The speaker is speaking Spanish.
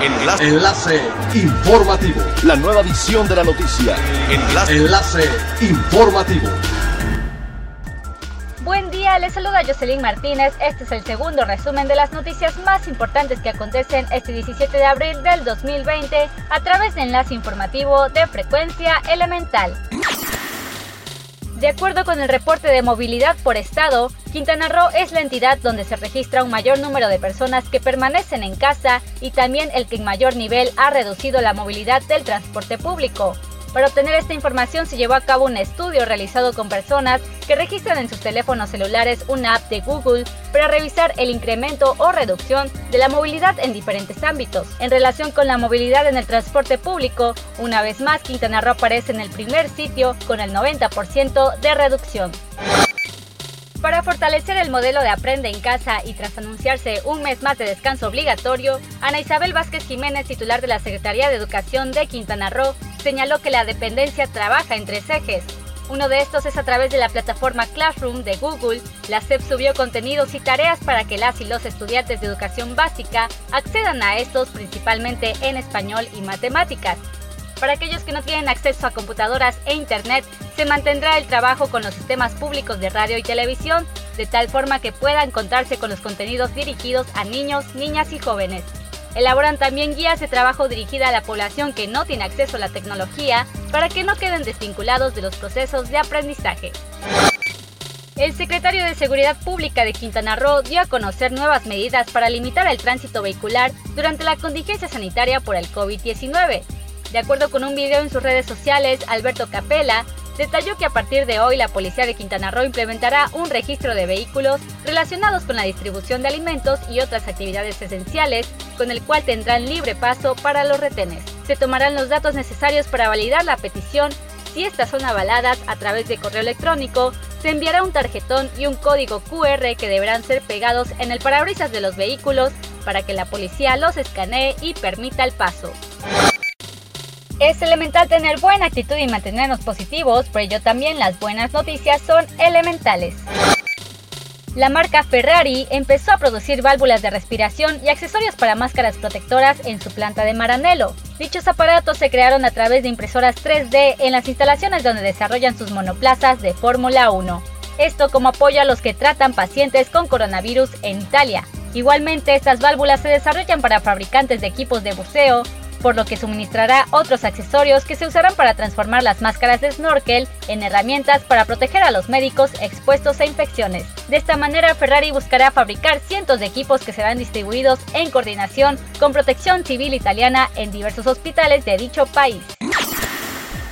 Enlace. Enlace informativo. La nueva edición de la noticia. Enlace. Enlace informativo. Buen día, les saluda Jocelyn Martínez. Este es el segundo resumen de las noticias más importantes que acontecen este 17 de abril del 2020 a través de enlace informativo de frecuencia elemental. De acuerdo con el reporte de movilidad por estado, Quintana Roo es la entidad donde se registra un mayor número de personas que permanecen en casa y también el que en mayor nivel ha reducido la movilidad del transporte público. Para obtener esta información se llevó a cabo un estudio realizado con personas que registran en sus teléfonos celulares una app de Google para revisar el incremento o reducción de la movilidad en diferentes ámbitos. En relación con la movilidad en el transporte público, una vez más Quintana Roo aparece en el primer sitio con el 90% de reducción. Para fortalecer el modelo de Aprende en Casa y tras anunciarse un mes más de descanso obligatorio, Ana Isabel Vázquez Jiménez, titular de la Secretaría de Educación de Quintana Roo, señaló que la dependencia trabaja en tres ejes. Uno de estos es a través de la plataforma Classroom de Google. La SEP subió contenidos y tareas para que las y los estudiantes de educación básica accedan a estos principalmente en español y matemáticas. Para aquellos que no tienen acceso a computadoras e Internet, se mantendrá el trabajo con los sistemas públicos de radio y televisión, de tal forma que puedan encontrarse con los contenidos dirigidos a niños, niñas y jóvenes. Elaboran también guías de trabajo dirigida a la población que no tiene acceso a la tecnología para que no queden desvinculados de los procesos de aprendizaje. El secretario de Seguridad Pública de Quintana Roo dio a conocer nuevas medidas para limitar el tránsito vehicular durante la contingencia sanitaria por el COVID-19. De acuerdo con un video en sus redes sociales, Alberto Capella detalló que a partir de hoy la Policía de Quintana Roo implementará un registro de vehículos relacionados con la distribución de alimentos y otras actividades esenciales, con el cual tendrán libre paso para los retenes. Se tomarán los datos necesarios para validar la petición. Si estas son avaladas a través de correo electrónico, se enviará un tarjetón y un código QR que deberán ser pegados en el parabrisas de los vehículos para que la policía los escanee y permita el paso. Es elemental tener buena actitud y mantenernos positivos, por ello también las buenas noticias son elementales. La marca Ferrari empezó a producir válvulas de respiración y accesorios para máscaras protectoras en su planta de Maranello. Dichos aparatos se crearon a través de impresoras 3D en las instalaciones donde desarrollan sus monoplazas de Fórmula 1. Esto como apoyo a los que tratan pacientes con coronavirus en Italia. Igualmente, estas válvulas se desarrollan para fabricantes de equipos de buceo, por lo que suministrará otros accesorios que se usarán para transformar las máscaras de snorkel en herramientas para proteger a los médicos expuestos a infecciones. De esta manera, Ferrari buscará fabricar cientos de equipos que serán distribuidos en coordinación con Protección Civil Italiana en diversos hospitales de dicho país.